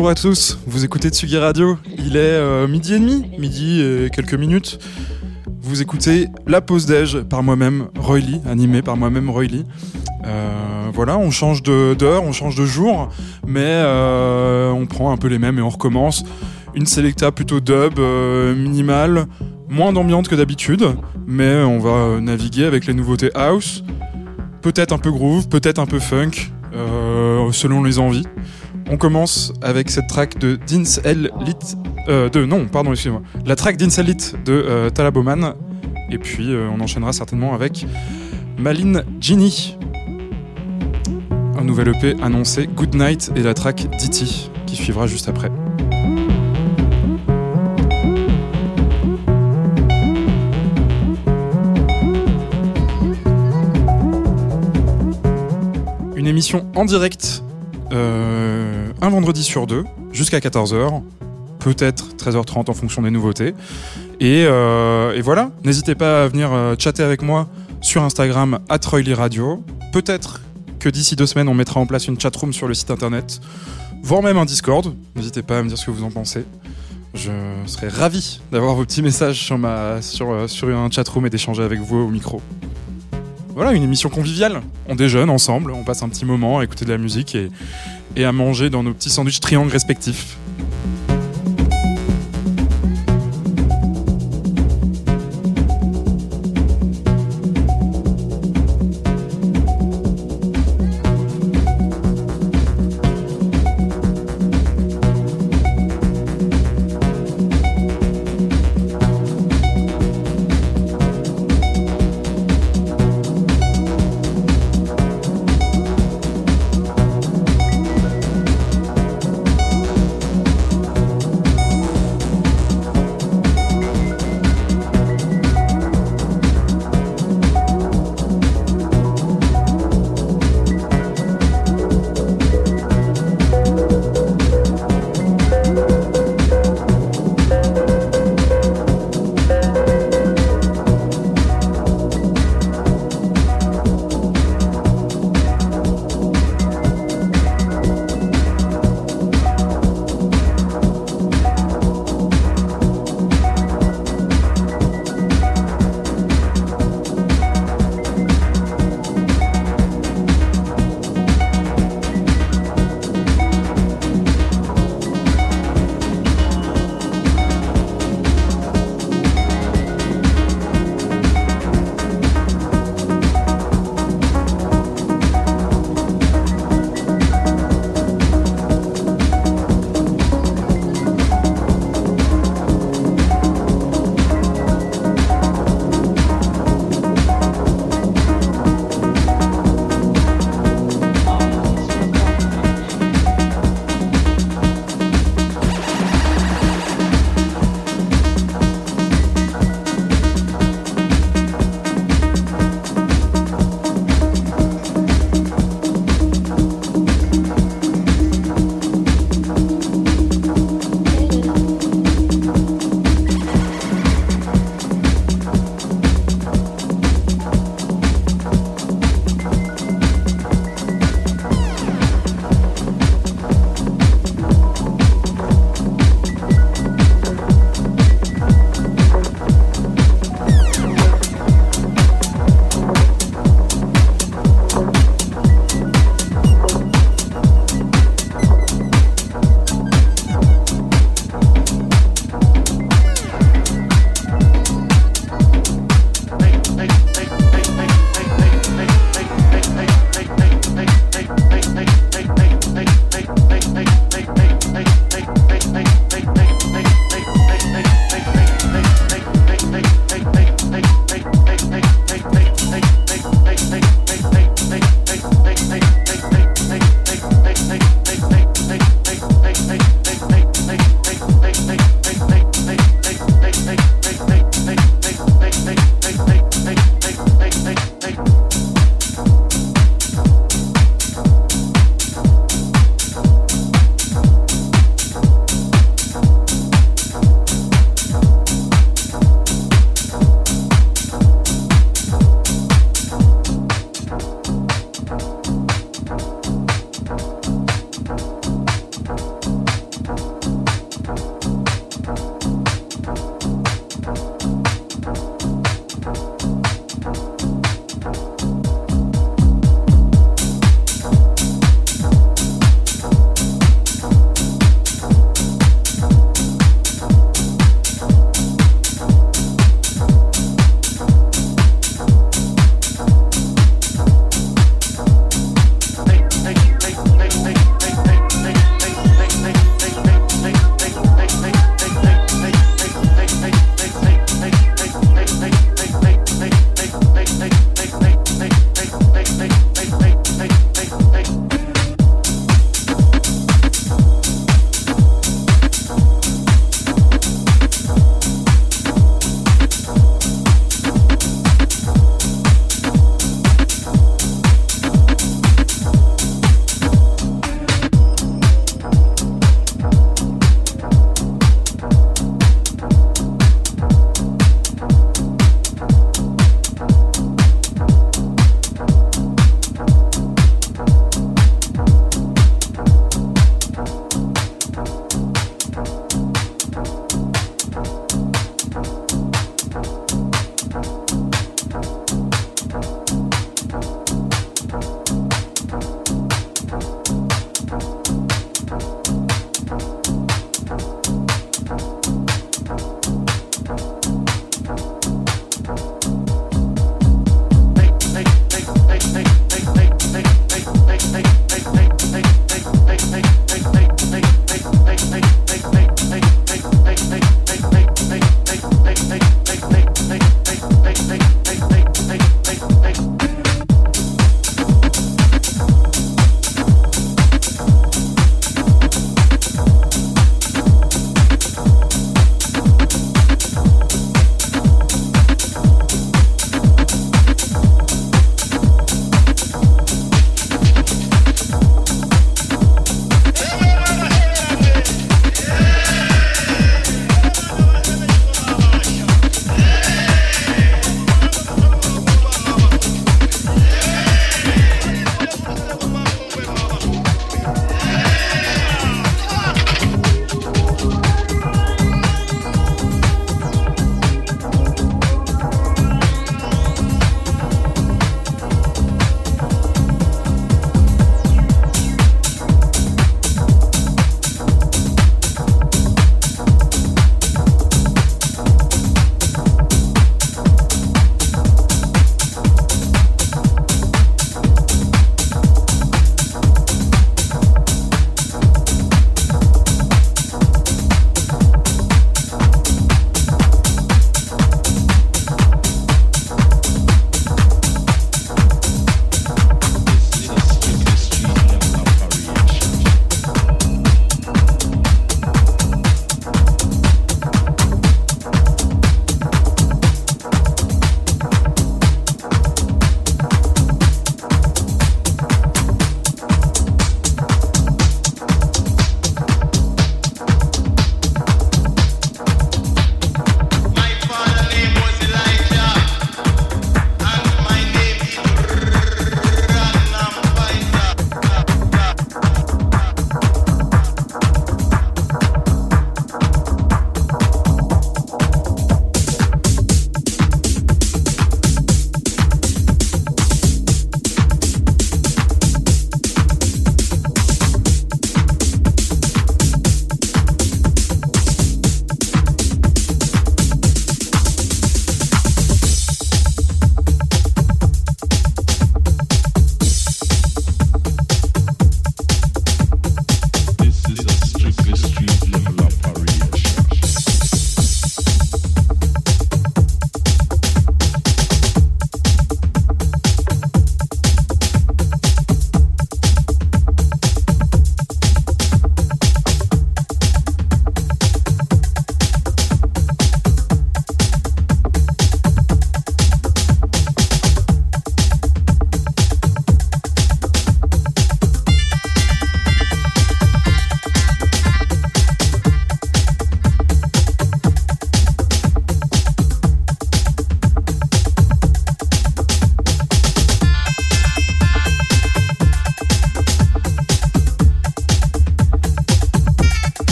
Bonjour à tous, vous écoutez Tsugi Radio, il est euh, midi et demi, midi et quelques minutes. Vous écoutez La Pause Déj par moi-même, Roy Lee, animé par moi-même, Roy. Euh, voilà, on change d'heure, on change de jour, mais euh, on prend un peu les mêmes et on recommence. Une selecta plutôt dub, minimale, moins d'ambiance que d'habitude, mais on va naviguer avec les nouveautés house, peut-être un peu groove, peut-être un peu funk, selon les envies. On commence avec cette track de Dins El euh, de, non, pardon, excusez-moi. La track Dins El de euh, Talaboman. Et puis euh, on enchaînera certainement avec Malin Genie. Un nouvel EP annoncé Good Night et la track Ditty qui suivra juste après. Une émission en direct un vendredi sur deux, jusqu'à 14h, peut-être 13h30 en fonction des nouveautés. Et, euh, et voilà, n'hésitez pas à venir euh, chatter avec moi sur Instagram, Radio. Peut-être que d'ici deux semaines, on mettra en place une chatroom sur le site internet, voire même un Discord. N'hésitez pas à me dire ce que vous en pensez. Je serais ravi d'avoir vos petits messages sur, ma, sur, euh, sur un chatroom et d'échanger avec vous au micro. Voilà, une émission conviviale. On déjeune ensemble, on passe un petit moment à écouter de la musique et, à manger dans nos petits sandwichs triangles respectifs.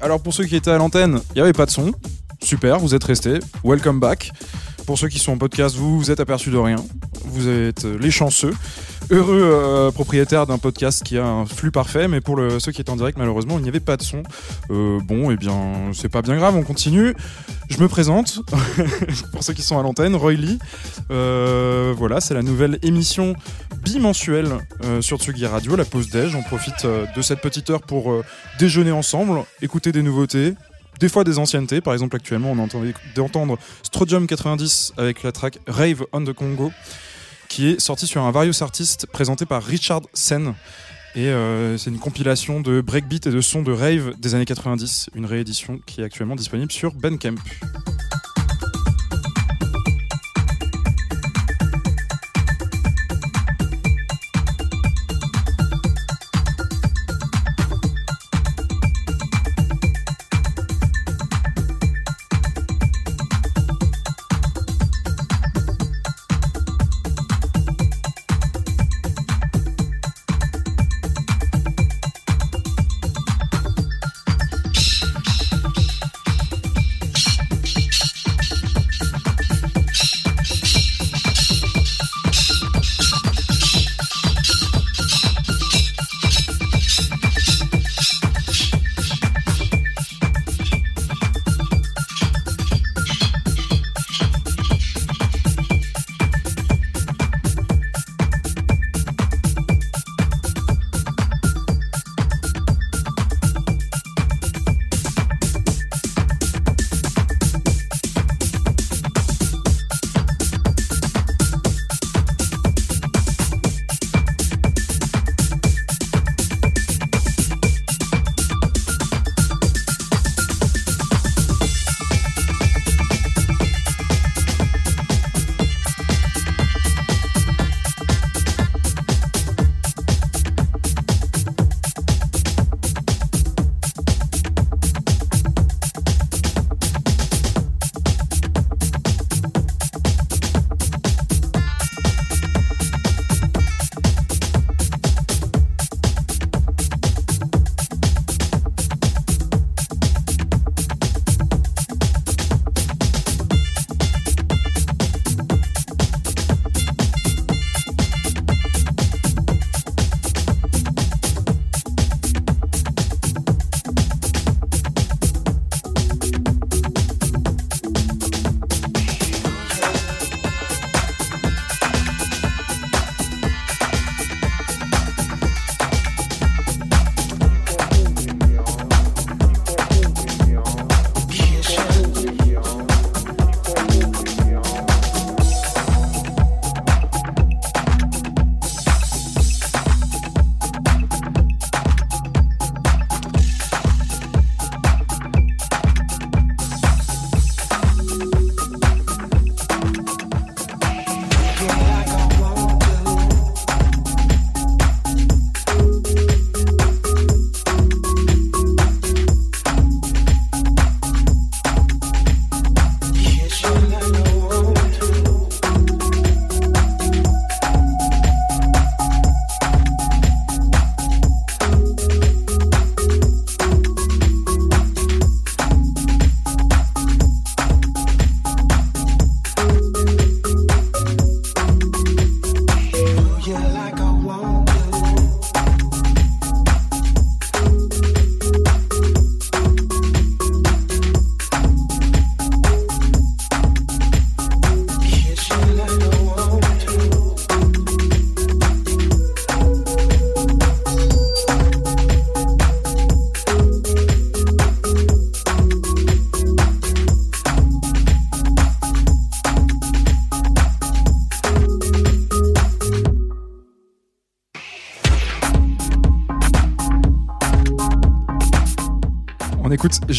Alors pour ceux qui étaient à l'antenne, il n'y avait pas de son. Super, vous êtes restés. Welcome back. Pour ceux qui sont en podcast, vous vous êtes aperçus de rien. Vous êtes euh, les chanceux. Heureux euh, propriétaire d'un podcast qui a un flux parfait, mais pour ceux qui étaient en direct, malheureusement, il n'y avait pas de son. Euh, bon, eh bien, c'est pas bien grave, on continue. Je me présente, pour ceux qui sont à l'antenne, Roy Lee. Voilà, c'est la nouvelle émission bimensuelle sur Tsugi Radio, la pause déj. On profite de cette petite heure pour déjeuner ensemble, écouter des nouveautés, des fois des anciennetés. Par exemple, actuellement, on entend d'entendre Strodium 90 avec la track Rave on the Congo, qui est sortie sur un Various Artist présenté par Richard Sen. Et euh, c'est une compilation de breakbeat et de sons de rave des années 90, une réédition qui est actuellement disponible sur Bandcamp.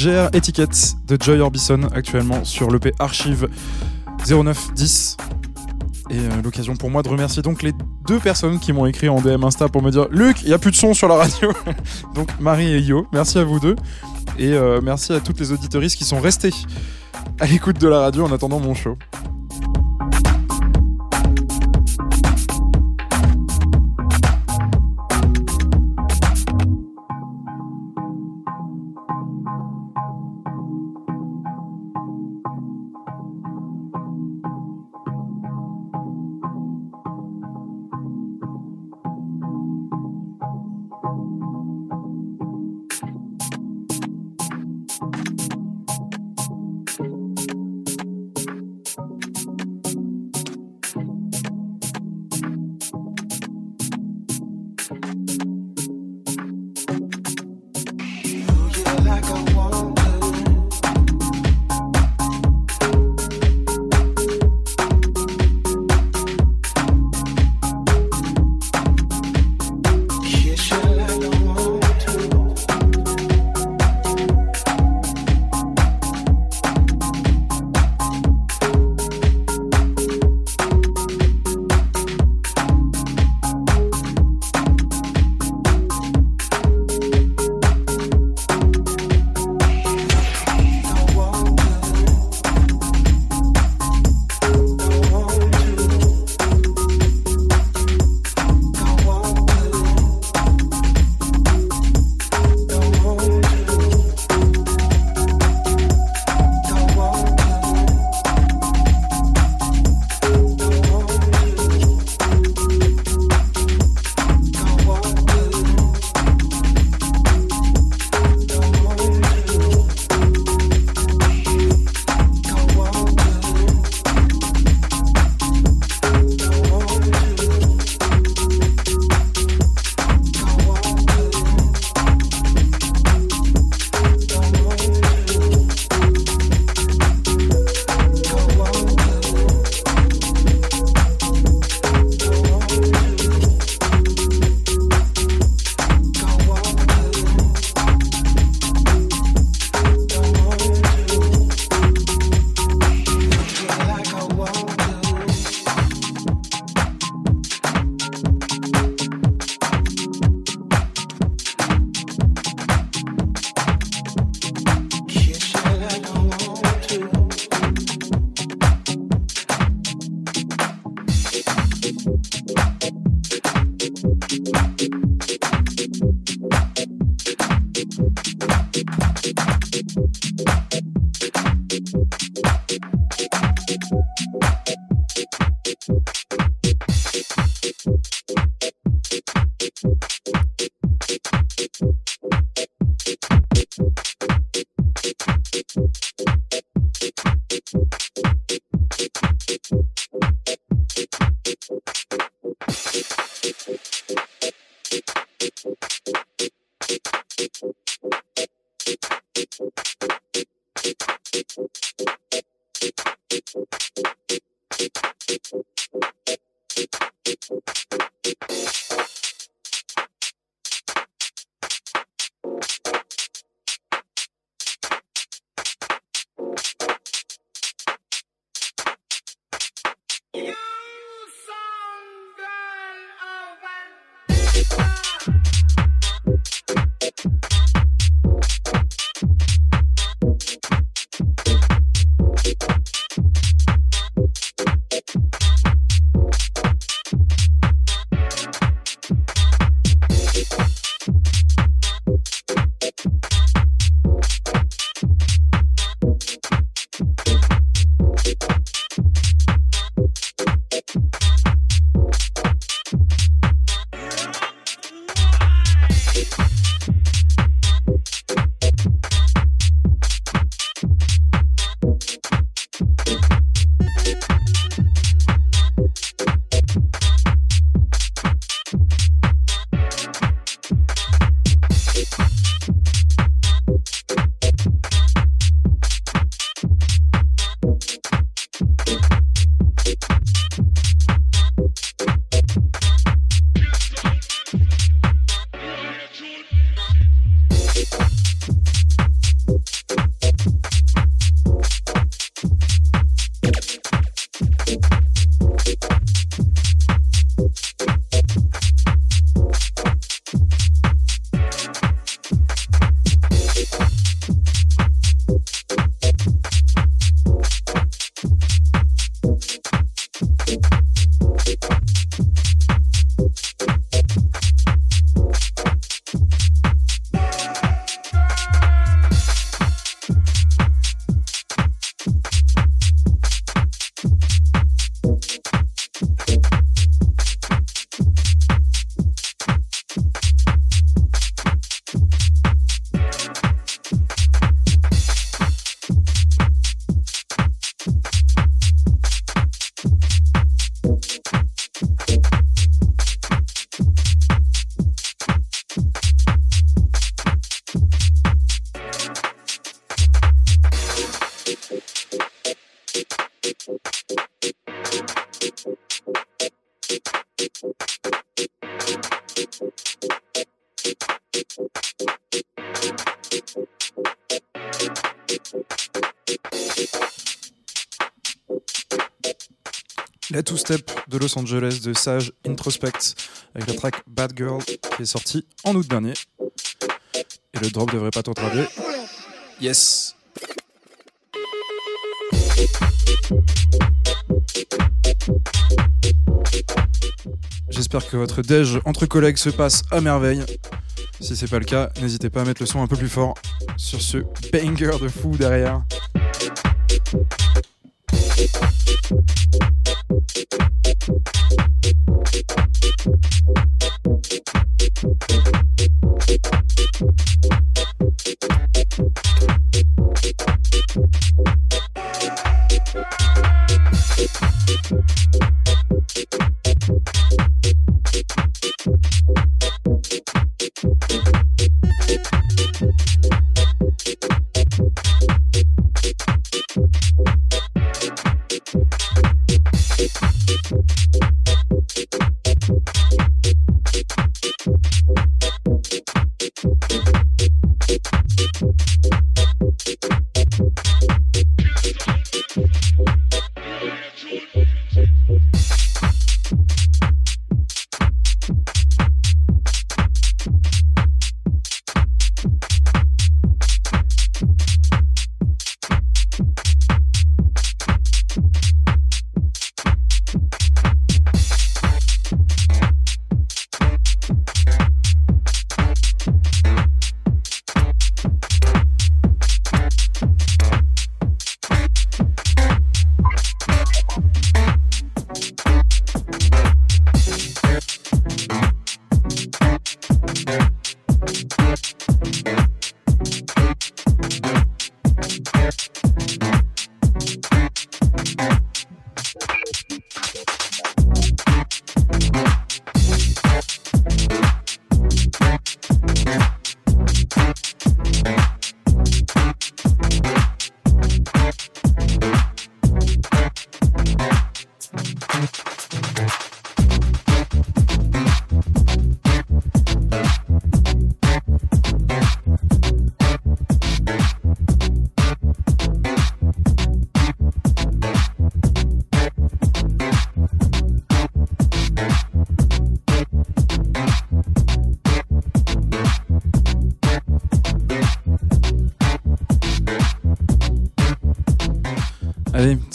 GR Etiquette de Joy Orbison actuellement sur l'EP Archive 0910. Et euh, l'occasion pour moi de remercier donc les deux personnes qui m'ont écrit en DM Insta pour me dire Luc, il n'y a plus de son sur la radio. donc Marie et Yo, merci à vous deux. Et euh, merci à toutes les auditoristes qui sont restées à l'écoute de la radio en attendant mon show. Angeles de Sage Introspect avec la track Bad Girl qui est sortie en août dernier. Et le drop devrait pas t'entraver. Yes! J'espère que votre déj entre collègues se passe à merveille. Si c'est pas le cas, n'hésitez pas à mettre le son un peu plus fort sur ce banger de fou derrière.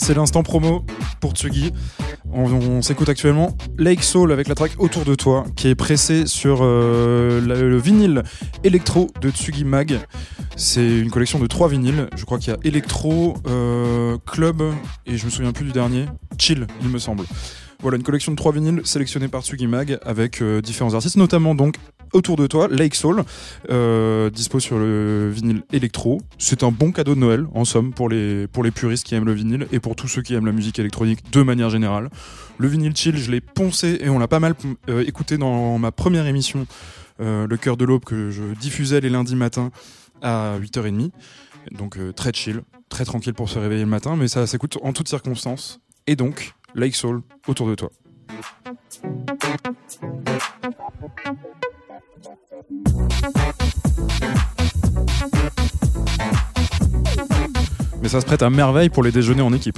C'est l'instant promo pour Tsugi. On, s'écoute actuellement Lake Soul avec la track Autour de toi qui est pressée sur euh, le vinyle électro de Tsugi Mag. C'est une collection de trois vinyles. Je crois qu'il y a électro, euh, club et je me souviens plus du dernier. Chill, il me semble. Voilà, une collection de trois vinyles sélectionnés par Tsugi Mag avec euh, différents artistes, notamment donc Autour de toi, Lake Soul, euh, dispo sur le vinyle électro. C'est un bon cadeau de Noël, en somme, pour les, pour les puristes qui aiment le vinyle et pour tous ceux qui aiment la musique électronique de manière générale. Le vinyle chill, je l'ai poncé et on l'a pas mal euh, écouté dans ma première émission, euh, Le cœur de l'aube, que je diffusais les lundis matins à 8h30. Donc très chill, très tranquille pour se réveiller le matin, mais ça s'écoute en toutes circonstances. Et donc, Lake Soul, autour de toi. Mais ça se prête à merveille pour les déjeuners en équipe.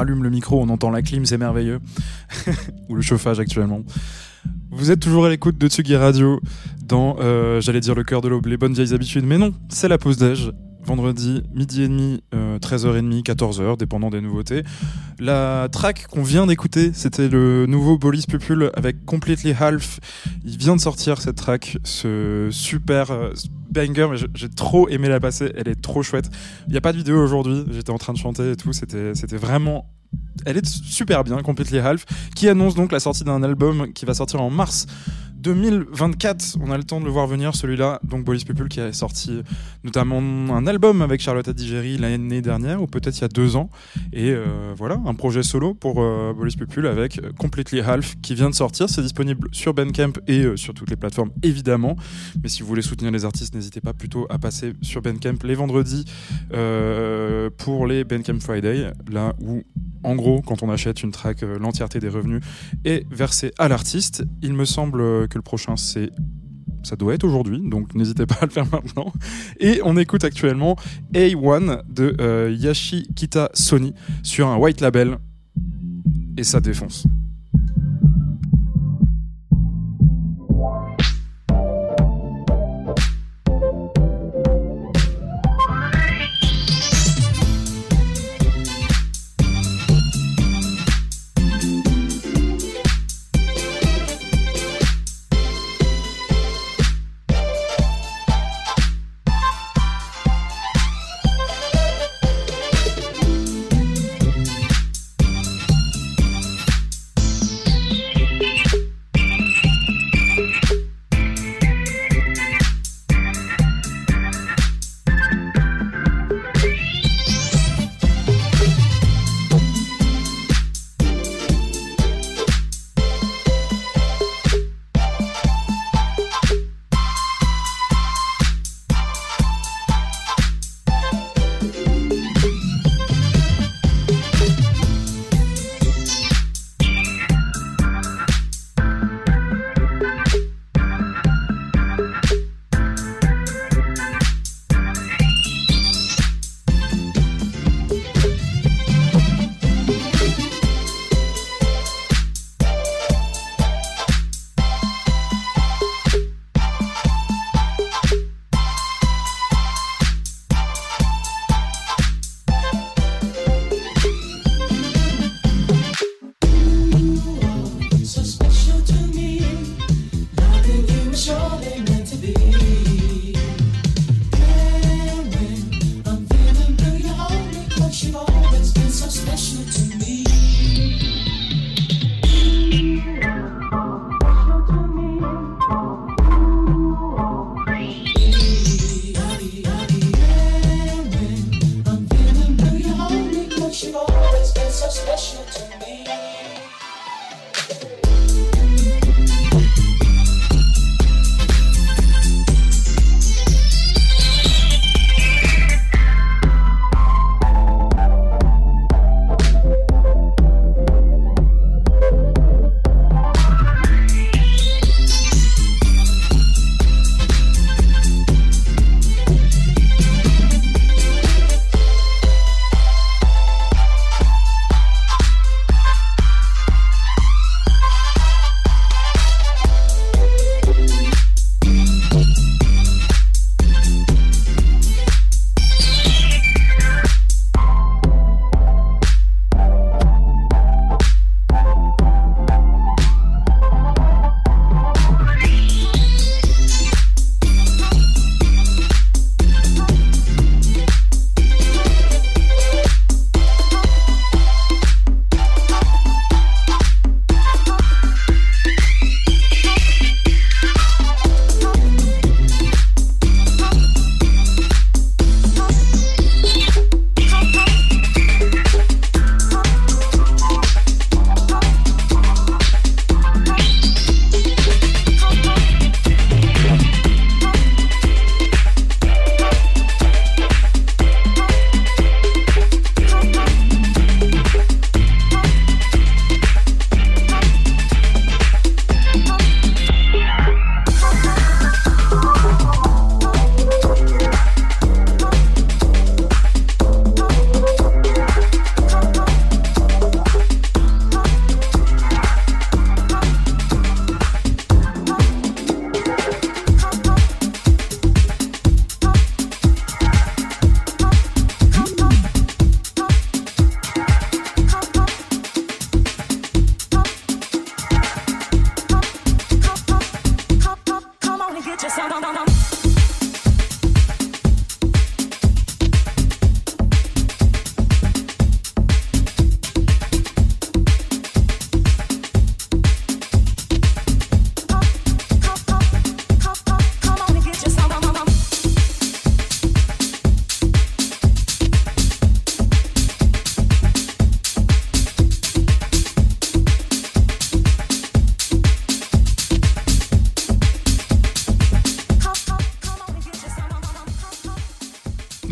Rallume le micro, on entend la clim, c'est merveilleux. Ou le chauffage actuellement. Vous êtes toujours à l'écoute de Tsugi Radio dans, euh, j'allais dire le cœur de l'aube, les bonnes vieilles habitudes, mais non, c'est la pause déj. Vendredi, midi et demi, 13h30, 14h, dépendant des nouveautés. La track qu'on vient d'écouter, c'était le nouveau Bolis Pupul avec Completely Half. Il vient de sortir cette track, ce super euh, banger, mais j'ai trop aimé la passer, elle est trop chouette. Il n'y a pas de vidéo aujourd'hui, j'étais en train de chanter et tout, c'était c'était vraiment elle est super bien, Completely Half, qui annonce donc la sortie d'un album qui va sortir en mars 2024. On a le temps de le voir venir, celui-là. Donc, Bolis People qui a sorti notamment un album avec Charlotte Adigéry l'année dernière, ou peut-être il y a deux ans. Et euh, voilà, un projet solo pour euh, Bolis People avec Completely Half qui vient de sortir. C'est disponible sur Bandcamp et euh, sur toutes les plateformes, évidemment. Mais si vous voulez soutenir les artistes, n'hésitez pas plutôt à passer sur Bandcamp les vendredis euh, pour les Bandcamp Friday, là où en gros, quand on achète une track, l'entièreté des revenus est versée à l'artiste. Il me semble que le prochain, c'est ça doit être aujourd'hui, donc n'hésitez pas à le faire maintenant. Et on écoute actuellement A1 de euh, Yashikita Sony sur un white label. Et ça défonce.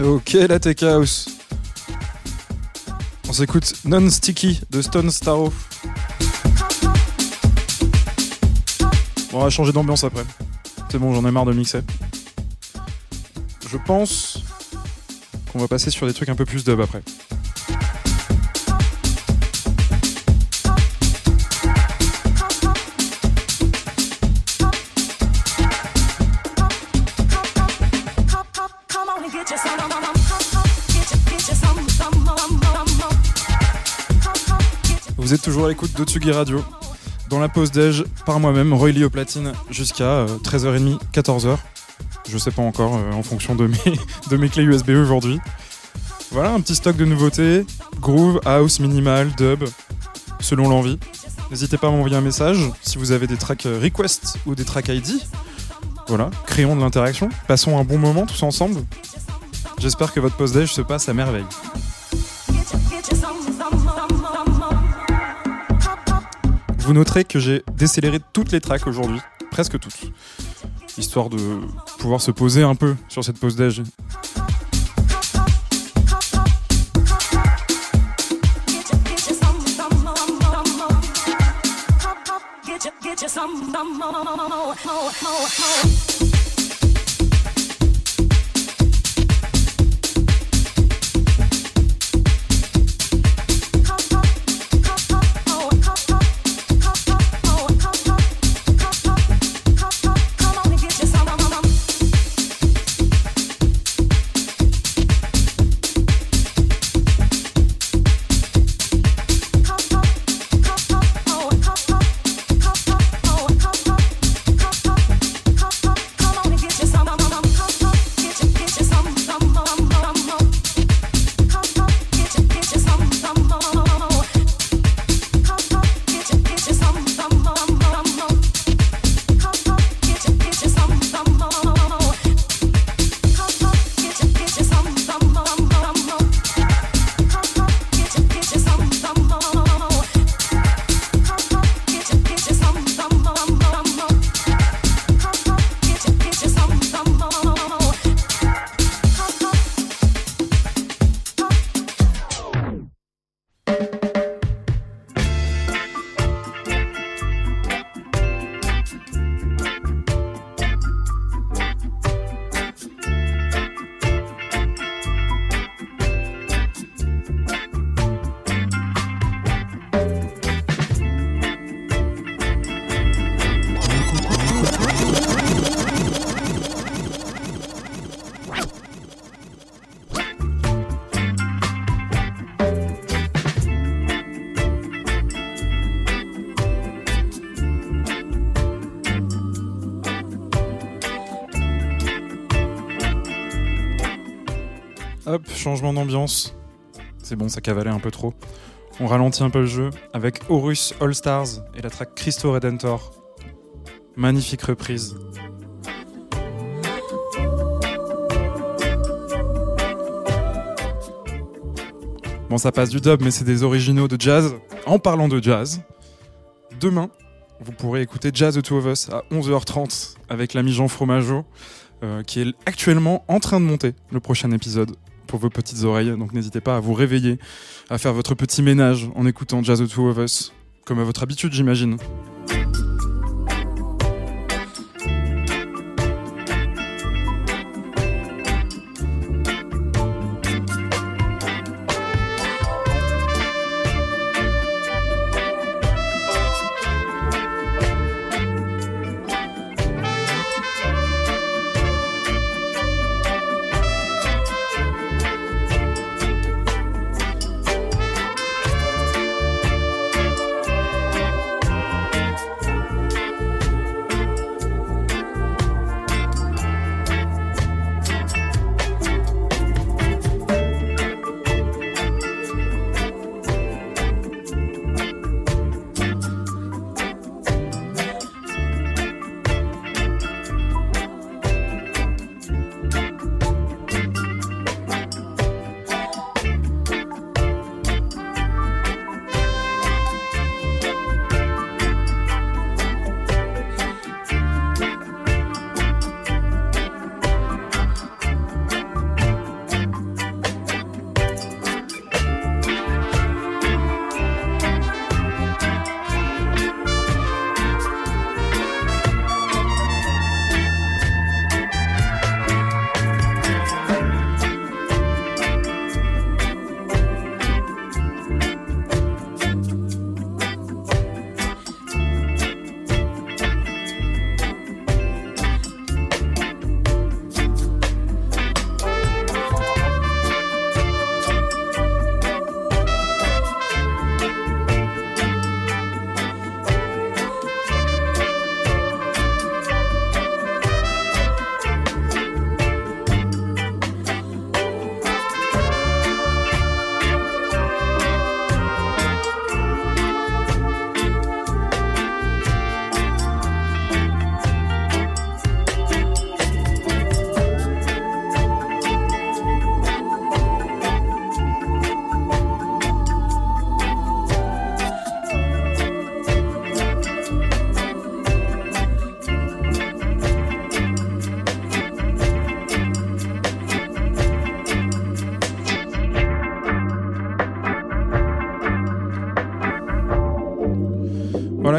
Ok, la Tech House. On s'écoute Non-Sticky de Stone Starro. On va changer d'ambiance après. C'est bon, j'en ai marre de mixer. Je pense qu'on va passer sur des trucs un peu plus dub après. Vous êtes toujours à l'écoute de Tsugi Radio. Dans la pause déj, par moi-même, Roy Lee au platine, jusqu'à euh, 13h30, 14h. Je sais pas encore, euh, en fonction de mes, de mes clés USB aujourd'hui. Voilà, un petit stock de nouveautés. Groove, house, minimal, dub, selon l'envie. N'hésitez pas à m'envoyer un message si vous avez des tracks euh, request ou des tracks ID. Voilà, créons de l'interaction. Passons un bon moment tous ensemble. J'espère que votre pause déj se passe à merveille. Vous noterez que j'ai décéléré toutes les tracks aujourd'hui, presque toutes, histoire de pouvoir se poser un peu sur cette pause more. Changement d'ambiance. C'est bon, ça cavalait un peu trop. On ralentit un peu le jeu avec Horus All Stars et la track Christo Redentor. Magnifique reprise. Bon, ça passe du dub, mais c'est des originaux de jazz. En parlant de jazz, demain, vous pourrez écouter Jazz The Two of Us à 11h30 avec l'ami Jean Fromageau, euh, qui est actuellement en train de monter le prochain épisode pour vos petites oreilles. Donc n'hésitez pas à vous réveiller, à faire votre petit ménage en écoutant Jazz The Two of Us, comme à votre habitude, j'imagine.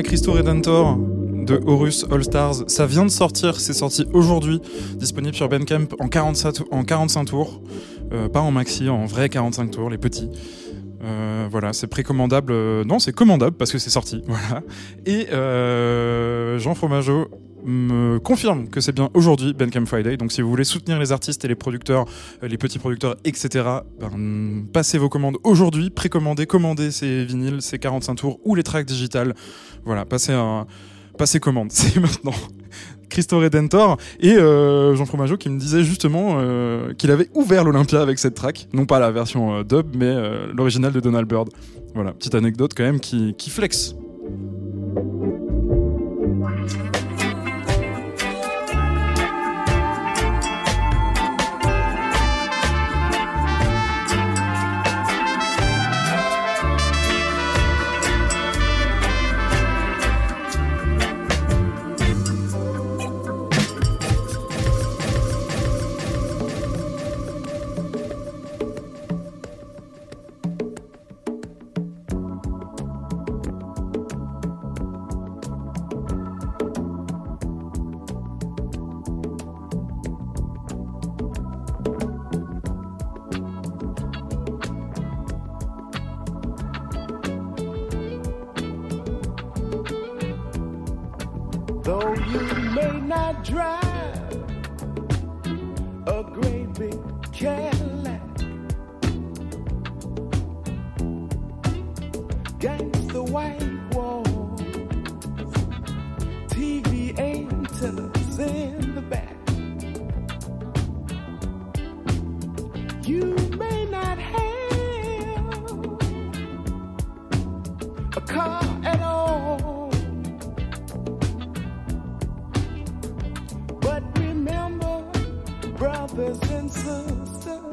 Christo Redentor de Horus All Stars. Ça vient de sortir, c'est sorti aujourd'hui, disponible sur Bandcamp en 45, en 45 tours. Euh, pas en maxi, en vrai 45 tours, les petits. Euh, voilà, c'est précommandable. euh, non, c'est commandable parce que c'est sorti. Voilà. Et Jean Fromageau me confirme que c'est bien aujourd'hui Bandcamp Friday. Donc si vous voulez soutenir les artistes et les producteurs, euh, les petits producteurs, etc., ben, passez vos commandes aujourd'hui, précommandez, commandez ces vinyles, ces 45 tours ou les tracks digitales. Voilà, passez passez commande, c'est maintenant. Christo Redentor et euh, Jean Fromageau qui me disait justement euh, qu'il avait ouvert l'Olympia avec cette track, non pas la version dub, mais l'original de Donald Byrd. Voilà, petite anecdote quand même qui, qui flex. Brothers and sisters,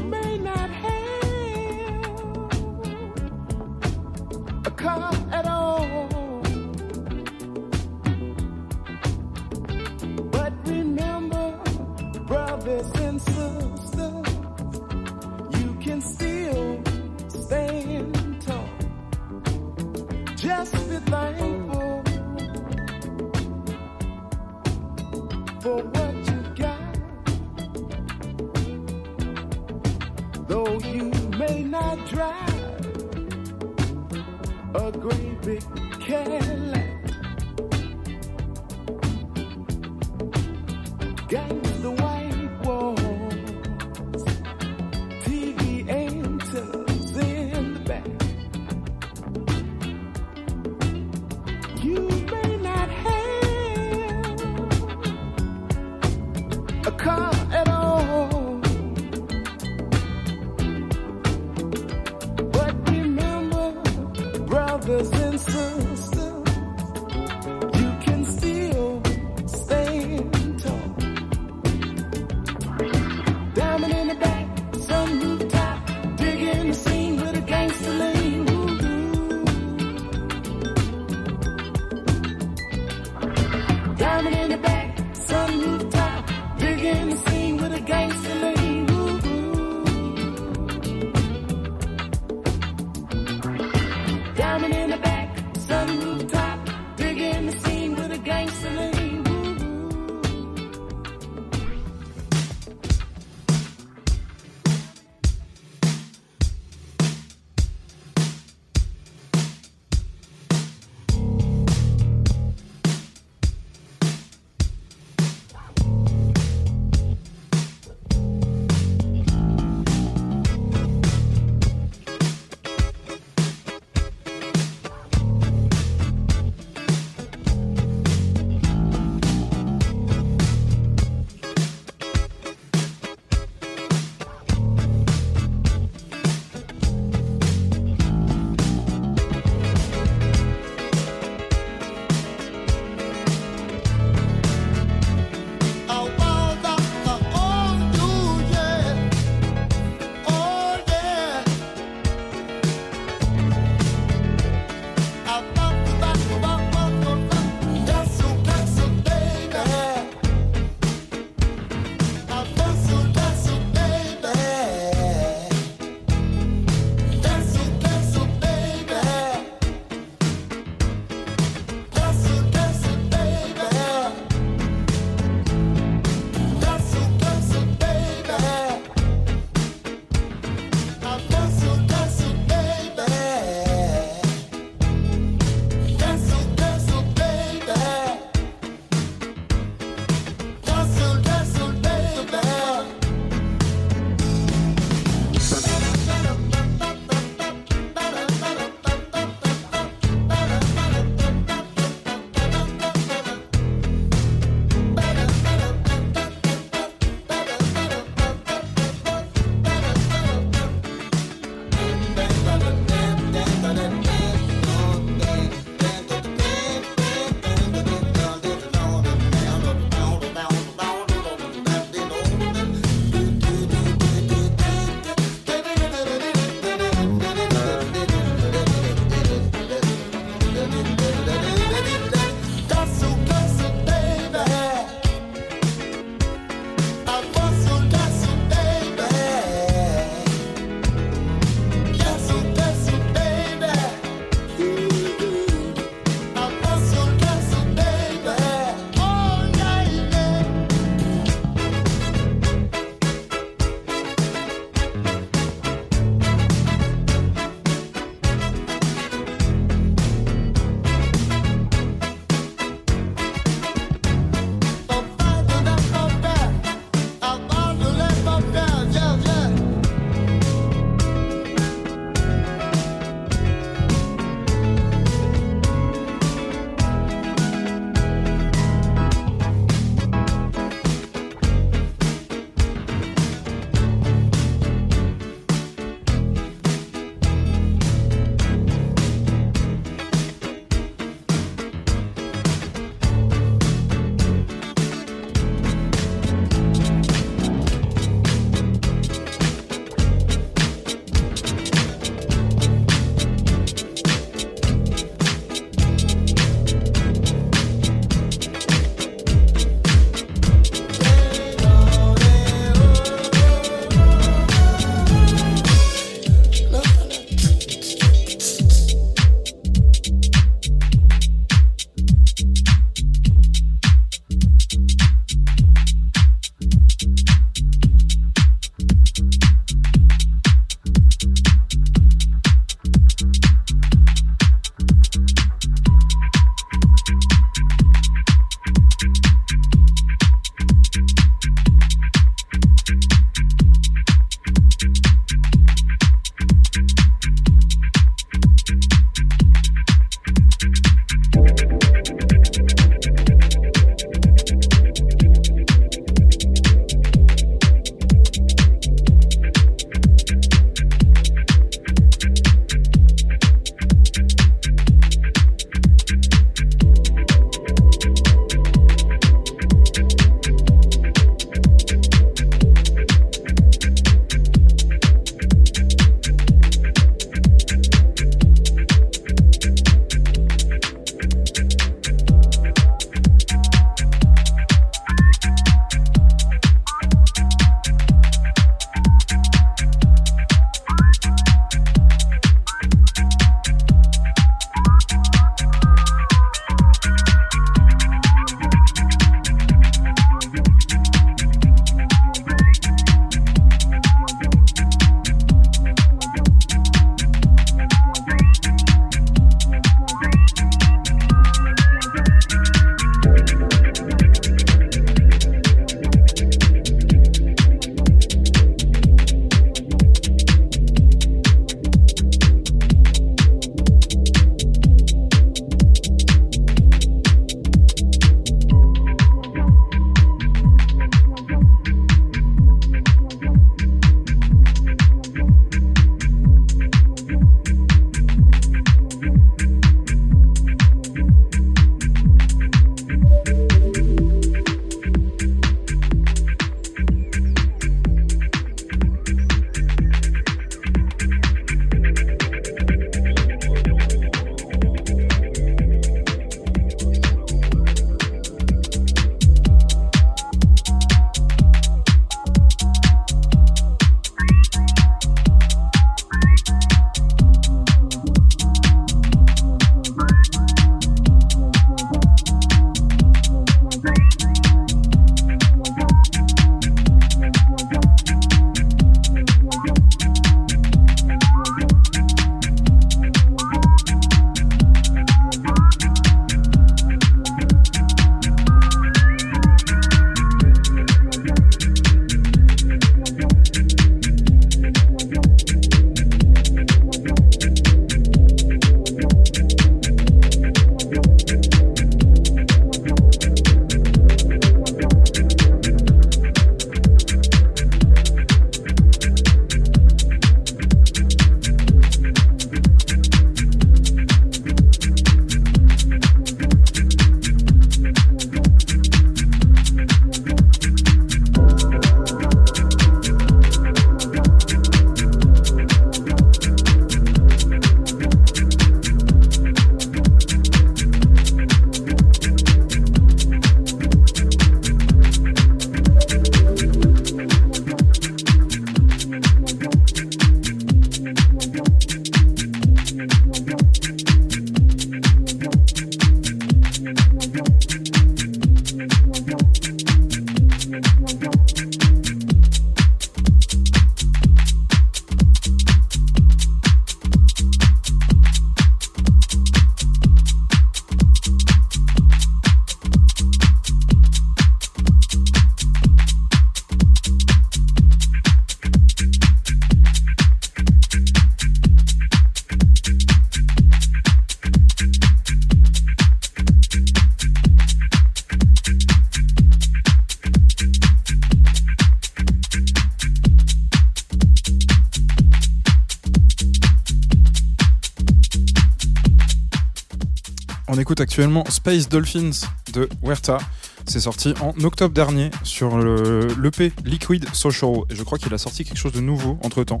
actuellement Space Dolphins de Huerta. C'est sorti en octobre dernier sur le- l'EP Liquid Social. Et je crois qu'il a sorti quelque chose de nouveau entre temps.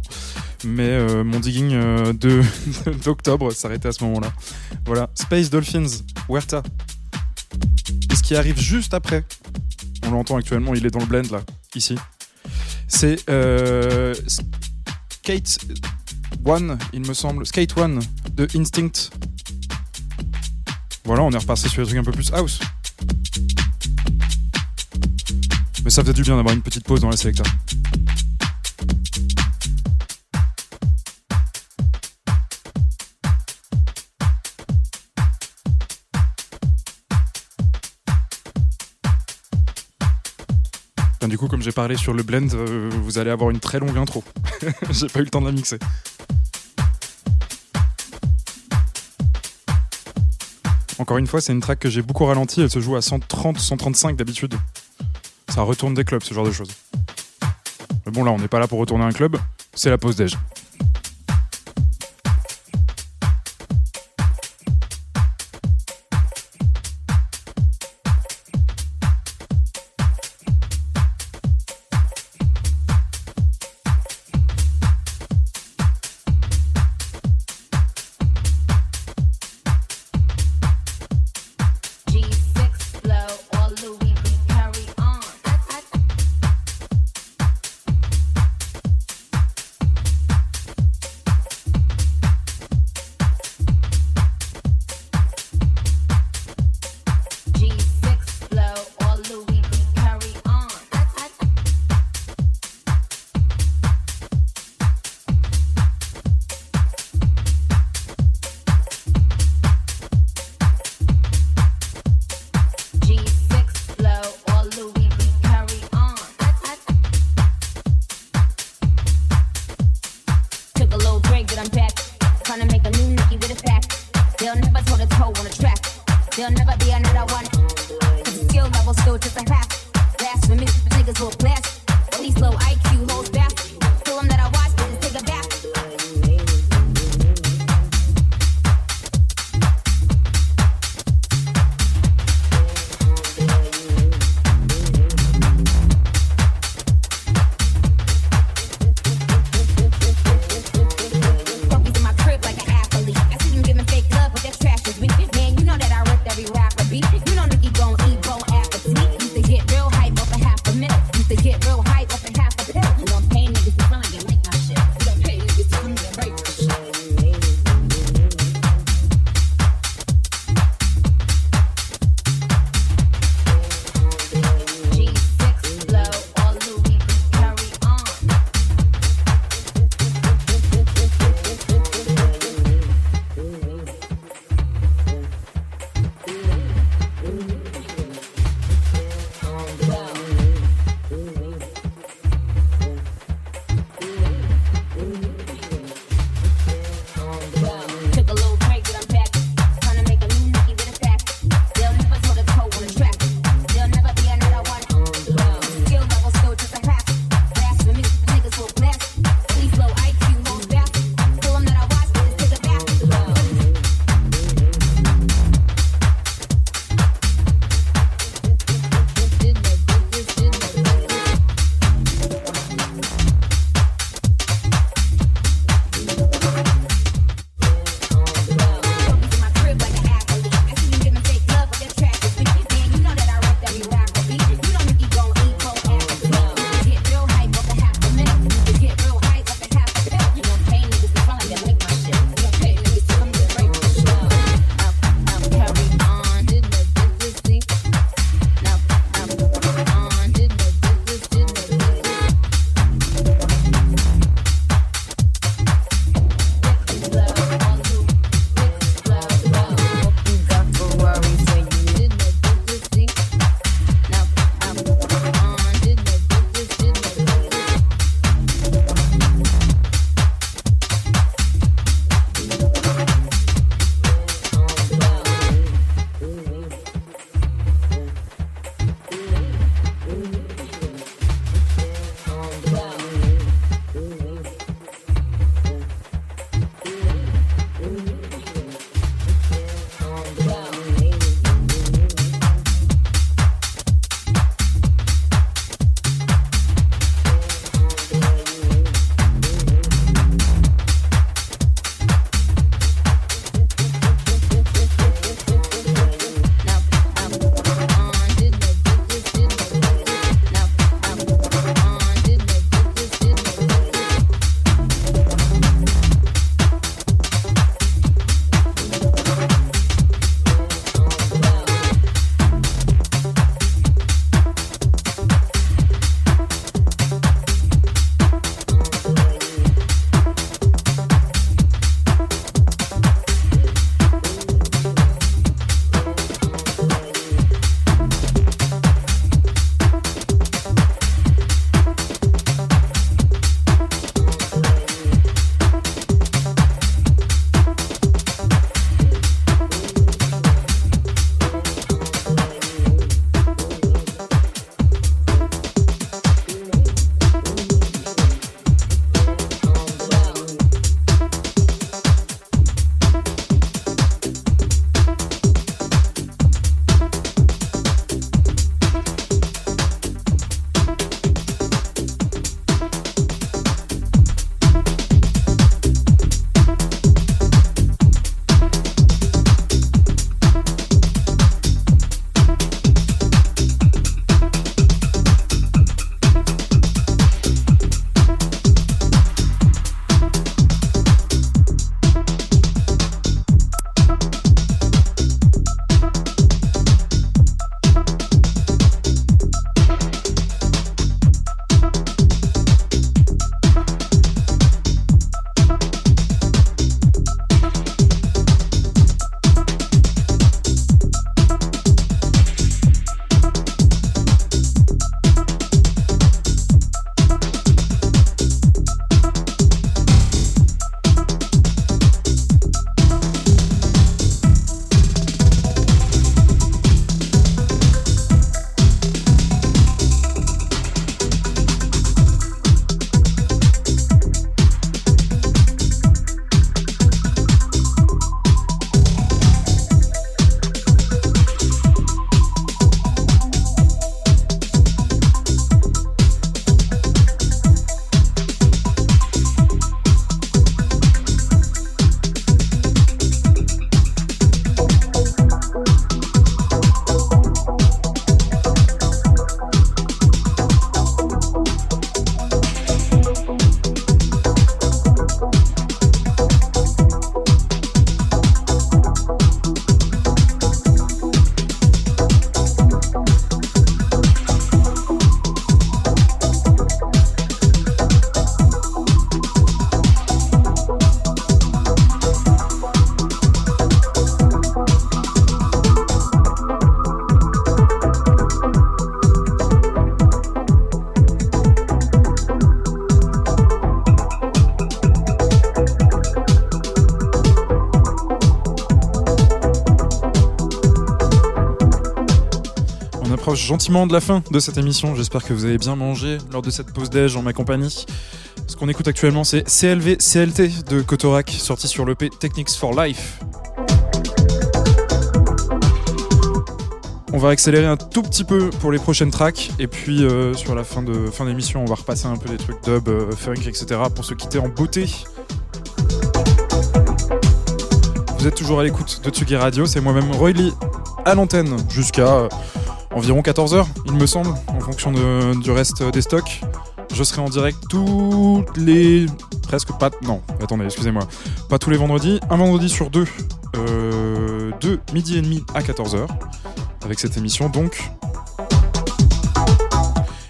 Mais euh, mon digging euh, d'octobre s'arrêtait à ce moment-là. Voilà, Space Dolphins, Huerta. Et ce qui arrive juste après, on l'entend actuellement, il est dans le blend là, ici. C'est euh, Skate One, il me semble. Skate One de Instinct. Voilà, on est reparti sur des trucs un peu plus house. Mais ça faisait du bien d'avoir une petite pause dans la sélecta. Du coup, comme j'ai parlé sur le blend, euh, vous allez avoir une très longue intro. j'ai pas eu le temps de la mixer. Encore une fois, c'est une track que j'ai beaucoup ralenti. Elle se joue à 130, 135 d'habitude. Ça retourne des clubs, ce genre de choses. Mais bon, là, on n'est pas là pour retourner un club. C'est la pause déj. Gentiment de la fin de cette émission. J'espère que vous avez bien mangé lors de cette pause déj en ma compagnie. Ce qu'on écoute actuellement, c'est CLV CLT de Kotorak, sorti sur l'EP Techniques for Life. On va accélérer un tout petit peu pour les prochaines tracks et puis euh, sur la fin de fin d'émission, on va repasser un peu des trucs dub, euh, funk, etc. pour se quitter en beauté. Vous êtes toujours à l'écoute de Tsugi Radio, c'est moi-même Roy Lee à l'antenne jusqu'à euh, environ 14h, il me semble, en fonction du reste des stocks. Je serai en direct tous les. presque pas. Non, attendez, excusez-moi. Pas tous les vendredis, un vendredi sur deux, euh, de midi et demi à 14h, avec cette émission donc.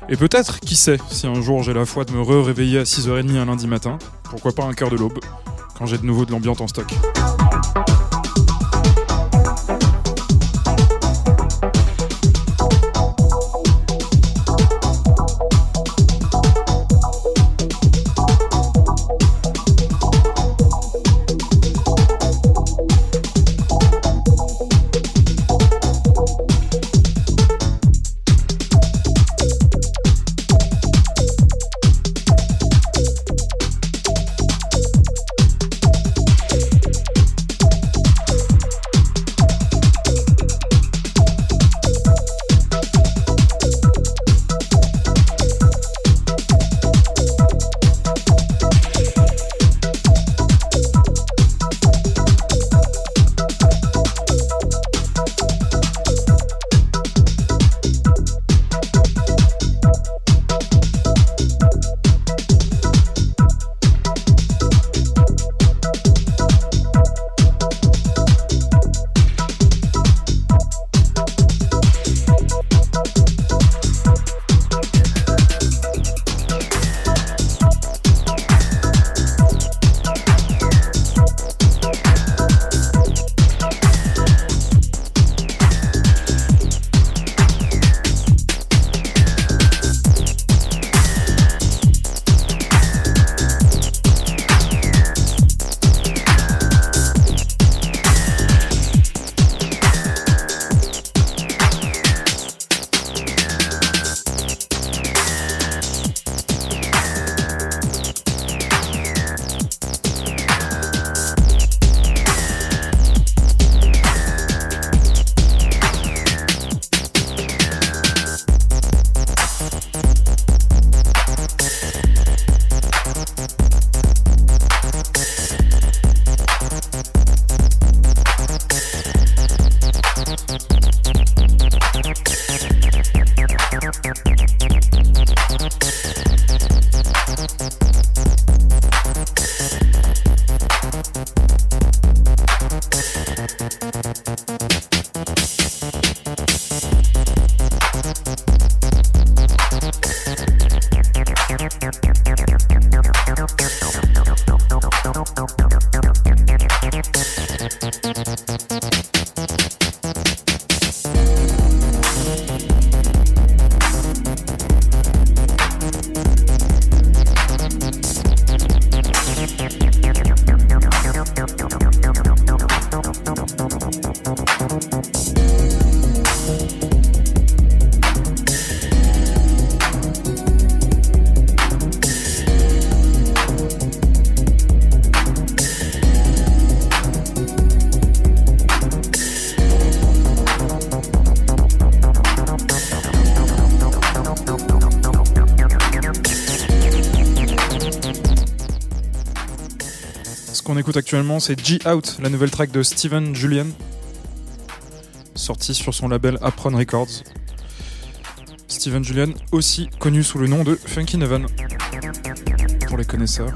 Et peut-être, qui sait, si un jour j'ai la foi de me re-réveiller à 6h30 un lundi matin, pourquoi pas un cœur de l'aube, quand j'ai de nouveau de l'ambiance en stock. Actuellement, c'est G Out, la nouvelle track de Steven Julian, sortie sur son label Apron Records. Steven Julian, aussi connu sous le nom de Funky Neven, pour les connaisseurs.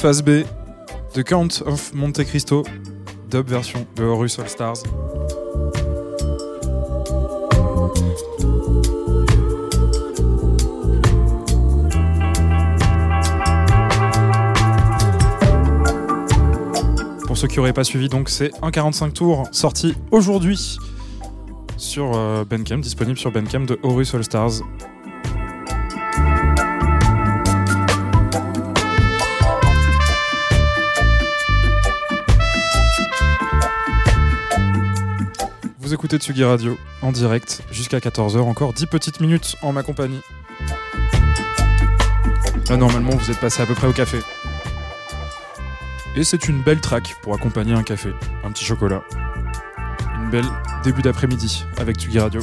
face B, The Count of Monte Cristo, dub version de Horus All Stars. Pour ceux qui n'auraient pas suivi, donc c'est 1,45 tours sorti aujourd'hui sur euh, Bandcamp, disponible sur Bandcamp de Horus All Stars. écoutez Tsugi Radio en direct jusqu'à 14h, encore 10 petites minutes en ma compagnie. Là, normalement, vous êtes passé à peu près au café. Et c'est une belle track pour accompagner un café, un petit chocolat. Une belle début d'après-midi avec Tsugi Radio.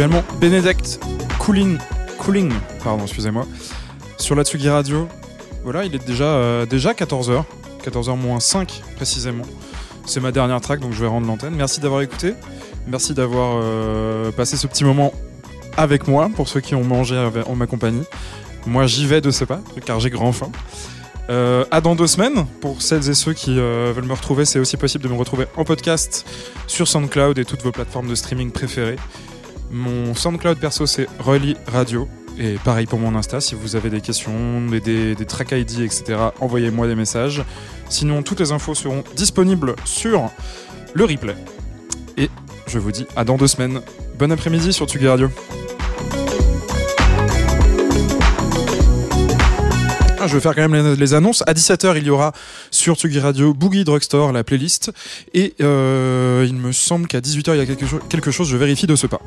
Actuellement Cooling, Cooling pardon, excusez-moi, sur la Tsugi Radio. Voilà, il est déjà, euh, déjà 14h, 14h moins 5 précisément. C'est ma dernière track, donc je vais rendre l'antenne. Merci d'avoir écouté. Merci d'avoir euh, passé ce petit moment avec moi, pour ceux qui ont mangé en ma compagnie. Moi, j'y vais de ce pas, car j'ai grand faim. Euh, à dans deux semaines, pour celles et ceux qui euh, veulent me retrouver, c'est aussi possible de me retrouver en podcast sur SoundCloud et toutes vos plateformes de streaming préférées. Mon SoundCloud perso, c'est Rolly Radio. Et pareil pour mon Insta, si vous avez des questions, des, des, des track ID, etc., envoyez-moi des messages. Sinon, toutes les infos seront disponibles sur le replay. Et je vous dis à dans deux semaines. Bon après-midi sur Tsugi Radio. Je vais faire quand même les, annonces. À 17h, il y aura sur Tsugi Radio Boogie Drugstore, la playlist. Et euh, il me semble qu'à 18h, il y a quelque, cho- quelque chose, je vérifie de ce pas.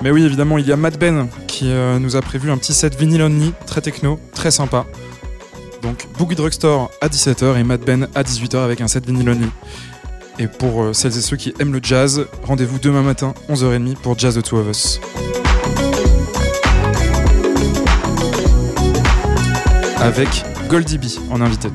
Mais oui, évidemment, il y a Matt Ben qui euh, nous a prévu un petit set vinyl only, très techno, très sympa. Donc Boogie Drugstore à 17h et Matt Ben à 18h avec un set vinyl only. Et pour euh, celles et ceux qui aiment le jazz, rendez-vous demain matin, 11h30 pour Jazz the Two of Us. Avec Goldie B en invité.